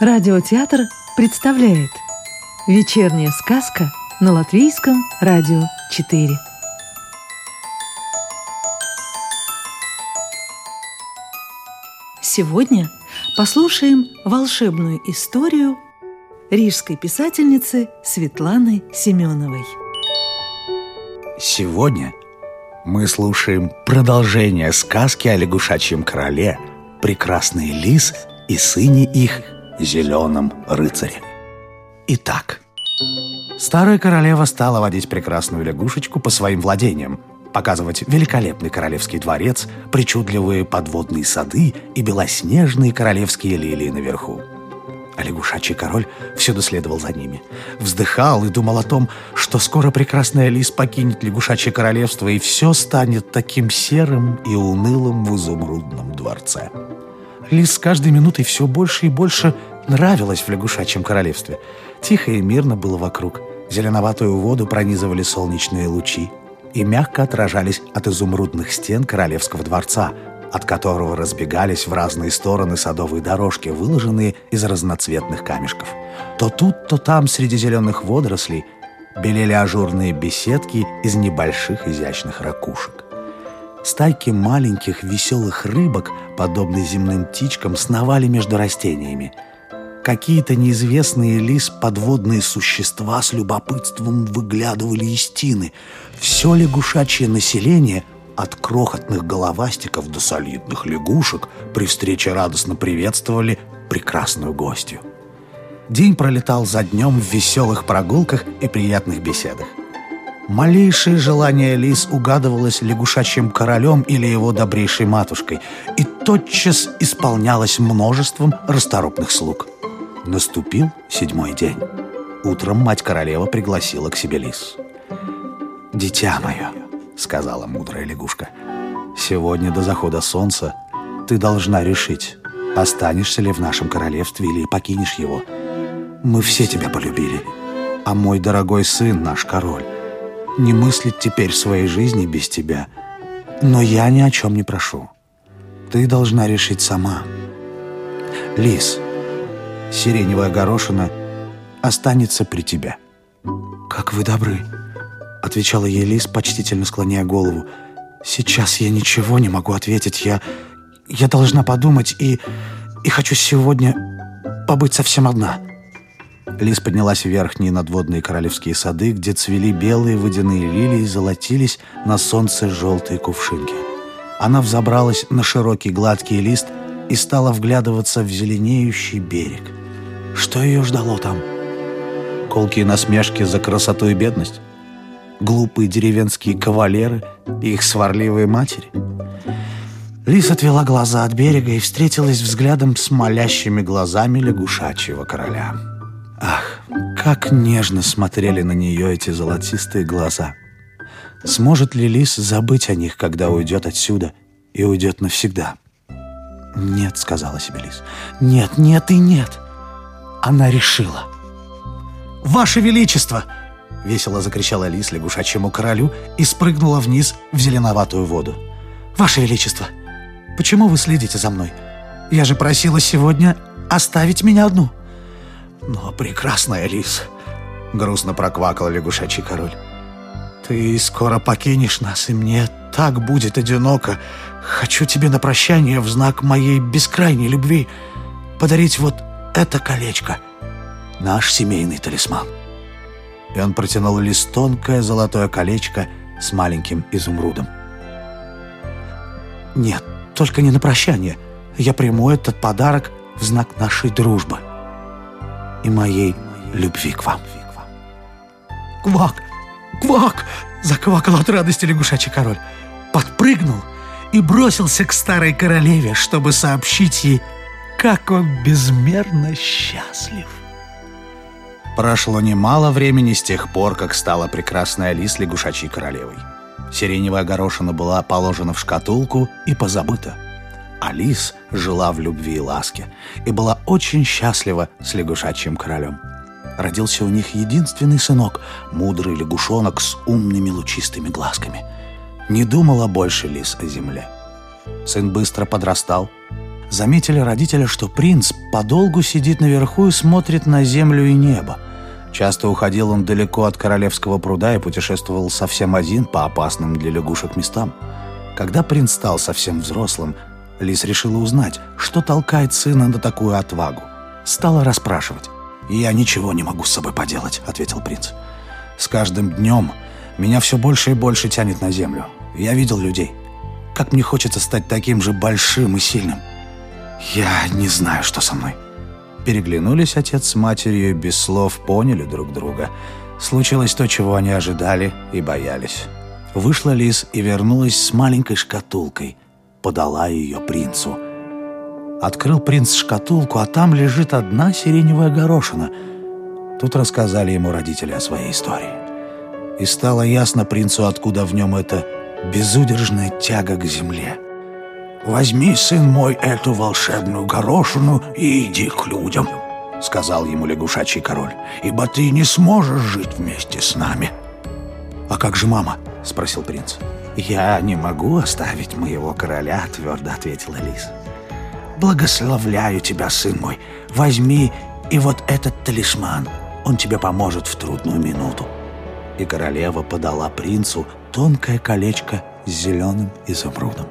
Радиотеатр представляет Вечерняя сказка на Латвийском радио 4 Сегодня послушаем волшебную историю рижской писательницы Светланы Семеновой. Сегодня мы слушаем продолжение сказки о лягушачьем короле, прекрасный лис и сыне их, зеленом рыцаре. Итак, старая королева стала водить прекрасную лягушечку по своим владениям, показывать великолепный королевский дворец, причудливые подводные сады и белоснежные королевские лилии наверху. А лягушачий король всюду следовал за ними. Вздыхал и думал о том, что скоро прекрасная лис покинет лягушачье королевство, и все станет таким серым и унылым в изумрудном дворце. Лис с каждой минутой все больше и больше нравилась в лягушачьем королевстве. Тихо и мирно было вокруг. Зеленоватую воду пронизывали солнечные лучи и мягко отражались от изумрудных стен королевского дворца – от которого разбегались в разные стороны садовые дорожки, выложенные из разноцветных камешков. То тут, то там среди зеленых водорослей белели ажурные беседки из небольших изящных ракушек. Стайки маленьких веселых рыбок, подобные земным птичкам, сновали между растениями. Какие-то неизвестные лис подводные существа с любопытством выглядывали из тины. Все лягушачье население – от крохотных головастиков до солидных лягушек при встрече радостно приветствовали прекрасную гостью. День пролетал за днем в веселых прогулках и приятных беседах. Малейшее желание лис угадывалось лягушачьим королем или его добрейшей матушкой и тотчас исполнялось множеством расторопных слуг. Наступил седьмой день. Утром мать-королева пригласила к себе лис. «Дитя мое», сказала мудрая лягушка. «Сегодня до захода солнца ты должна решить, останешься ли в нашем королевстве или покинешь его. Мы все тебя полюбили, а мой дорогой сын, наш король, не мыслит теперь своей жизни без тебя. Но я ни о чем не прошу. Ты должна решить сама. Лис, сиреневая горошина останется при тебе». «Как вы добры!» — отвечала ей Лис, почтительно склоняя голову. «Сейчас я ничего не могу ответить. Я... я должна подумать и... и хочу сегодня побыть совсем одна». Лис поднялась в верхние надводные королевские сады, где цвели белые водяные лилии и золотились на солнце желтые кувшинки. Она взобралась на широкий гладкий лист и стала вглядываться в зеленеющий берег. Что ее ждало там? Колкие насмешки за красоту и бедность? глупые деревенские кавалеры и их сварливые матери. Лис отвела глаза от берега и встретилась взглядом с молящими глазами лягушачьего короля. Ах, как нежно смотрели на нее эти золотистые глаза. Сможет ли лис забыть о них, когда уйдет отсюда и уйдет навсегда? «Нет», — сказала себе лис. «Нет, нет и нет». Она решила. «Ваше Величество!» — весело закричала лис лягушачьему королю и спрыгнула вниз в зеленоватую воду. «Ваше Величество, почему вы следите за мной? Я же просила сегодня оставить меня одну». «Но, прекрасная лис», — грустно проквакал лягушачий король, «ты скоро покинешь нас, и мне так будет одиноко. Хочу тебе на прощание в знак моей бескрайней любви подарить вот это колечко, наш семейный талисман» и он протянул лист тонкое золотое колечко с маленьким изумрудом. «Нет, только не на прощание. Я приму этот подарок в знак нашей дружбы и моей любви к вам». «Квак! Квак!» — заквакал от радости лягушачий король. Подпрыгнул и бросился к старой королеве, чтобы сообщить ей, как он безмерно счастлив. Прошло немало времени с тех пор, как стала прекрасная лис лягушачьей королевой. Сиреневая горошина была положена в шкатулку и позабыта. А лис жила в любви и ласке и была очень счастлива с лягушачьим королем. Родился у них единственный сынок, мудрый лягушонок с умными лучистыми глазками. Не думала больше лис о земле. Сын быстро подрастал, заметили родители, что принц подолгу сидит наверху и смотрит на землю и небо. Часто уходил он далеко от королевского пруда и путешествовал совсем один по опасным для лягушек местам. Когда принц стал совсем взрослым, Лис решила узнать, что толкает сына на такую отвагу. Стала расспрашивать. «Я ничего не могу с собой поделать», — ответил принц. «С каждым днем меня все больше и больше тянет на землю. Я видел людей. Как мне хочется стать таким же большим и сильным. Я не знаю, что со мной». Переглянулись отец с матерью и без слов поняли друг друга. Случилось то, чего они ожидали и боялись. Вышла Лис и вернулась с маленькой шкатулкой. Подала ее принцу. Открыл принц шкатулку, а там лежит одна сиреневая горошина. Тут рассказали ему родители о своей истории. И стало ясно принцу, откуда в нем эта безудержная тяга к земле. «Возьми, сын мой, эту волшебную горошину и иди к людям», — сказал ему лягушачий король, «ибо ты не сможешь жить вместе с нами». «А как же мама?» — спросил принц. «Я не могу оставить моего короля», — твердо ответила лис. «Благословляю тебя, сын мой. Возьми и вот этот талисман. Он тебе поможет в трудную минуту». И королева подала принцу тонкое колечко с зеленым изумрудом.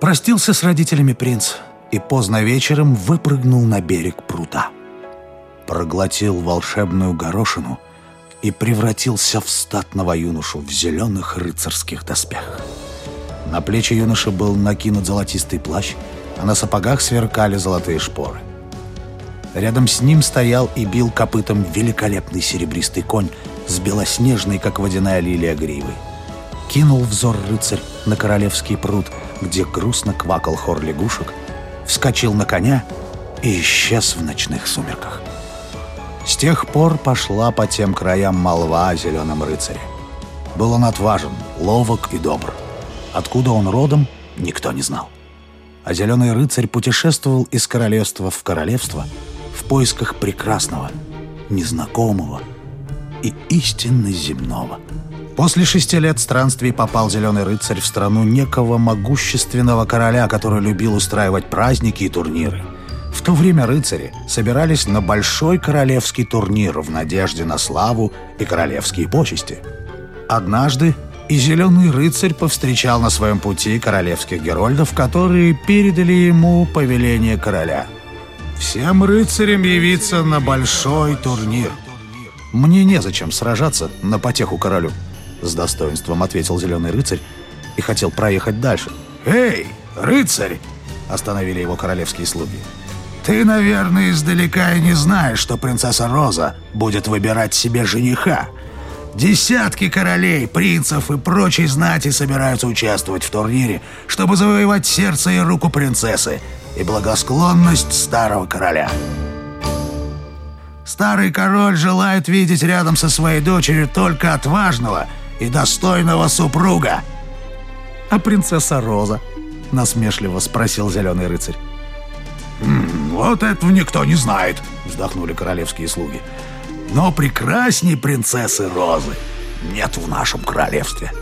Простился с родителями принц и поздно вечером выпрыгнул на берег пруда. Проглотил волшебную горошину и превратился в статного юношу в зеленых рыцарских доспехах. На плечи юноши был накинут золотистый плащ, а на сапогах сверкали золотые шпоры. Рядом с ним стоял и бил копытом великолепный серебристый конь с белоснежной, как водяная лилия, гривой. Кинул взор рыцарь на королевский пруд — где грустно квакал хор лягушек, вскочил на коня и исчез в ночных сумерках. С тех пор пошла по тем краям молва о зеленом рыцаре. Был он отважен, ловок и добр. Откуда он родом, никто не знал. А зеленый рыцарь путешествовал из королевства в королевство в поисках прекрасного, незнакомого и истинно земного – После шести лет странствий попал Зеленый Рыцарь в страну некого могущественного короля, который любил устраивать праздники и турниры. В то время рыцари собирались на большой королевский турнир в надежде на славу и королевские почести. Однажды и Зеленый Рыцарь повстречал на своем пути королевских герольдов, которые передали ему повеление короля. «Всем рыцарям явиться на большой турнир. Мне незачем сражаться на потеху королю». С достоинством ответил Зеленый рыцарь и хотел проехать дальше. «Эй, рыцарь!» Остановили его королевские слуги. «Ты, наверное, издалека и не знаешь, что принцесса Роза будет выбирать себе жениха. Десятки королей, принцев и прочей знати собираются участвовать в турнире, чтобы завоевать сердце и руку принцессы и благосклонность старого короля». Старый король желает видеть рядом со своей дочерью только отважного – и достойного супруга. А принцесса Роза? Насмешливо спросил зеленый рыцарь. «Вот этого никто не знает», — вздохнули королевские слуги. «Но прекрасней принцессы Розы нет в нашем королевстве».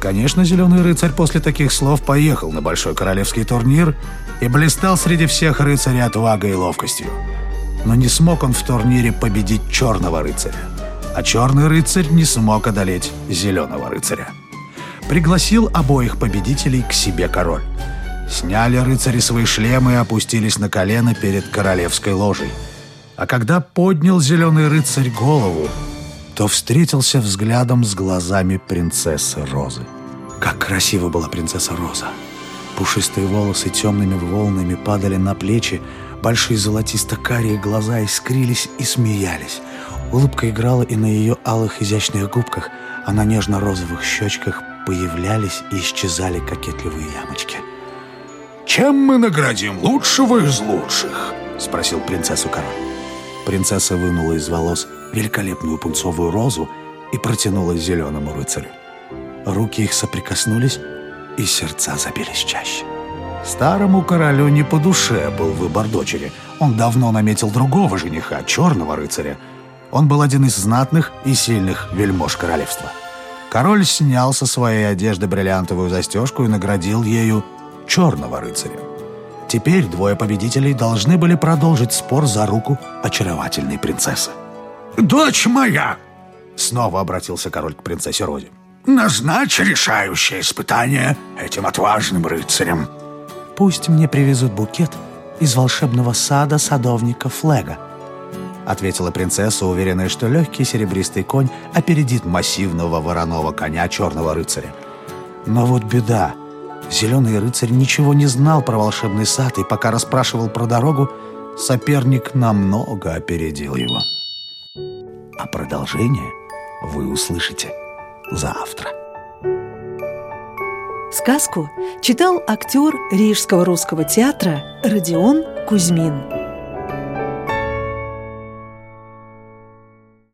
Конечно, Зеленый рыцарь после таких слов поехал на большой королевский турнир и блистал среди всех рыцарей отвагой и ловкостью. Но не смог он в турнире победить Черного рыцаря а черный рыцарь не смог одолеть зеленого рыцаря. Пригласил обоих победителей к себе король. Сняли рыцари свои шлемы и опустились на колено перед королевской ложей. А когда поднял зеленый рыцарь голову, то встретился взглядом с глазами принцессы Розы. Как красиво была принцесса Роза! Пушистые волосы темными волнами падали на плечи, большие золотисто-карие глаза искрились и смеялись. Улыбка играла и на ее алых изящных губках, а на нежно-розовых щечках появлялись и исчезали кокетливые ямочки. «Чем мы наградим лучшего из лучших?» — спросил принцессу король. Принцесса вынула из волос великолепную пунцовую розу и протянула зеленому рыцарю. Руки их соприкоснулись, и сердца забились чаще. Старому королю не по душе был выбор дочери. Он давно наметил другого жениха, черного рыцаря, он был один из знатных и сильных вельмож королевства. Король снял со своей одежды бриллиантовую застежку и наградил ею черного рыцаря. Теперь двое победителей должны были продолжить спор за руку очаровательной принцессы. «Дочь моя!» Снова обратился король к принцессе Розе. «Назначь решающее испытание этим отважным рыцарям». «Пусть мне привезут букет из волшебного сада садовника Флега», ответила принцесса, уверенная, что легкий серебристый конь опередит массивного вороного коня черного рыцаря. Но вот беда. Зеленый рыцарь ничего не знал про волшебный сад, и пока расспрашивал про дорогу, соперник намного опередил его. А продолжение вы услышите завтра. Сказку читал актер Рижского русского театра Родион Кузьмин.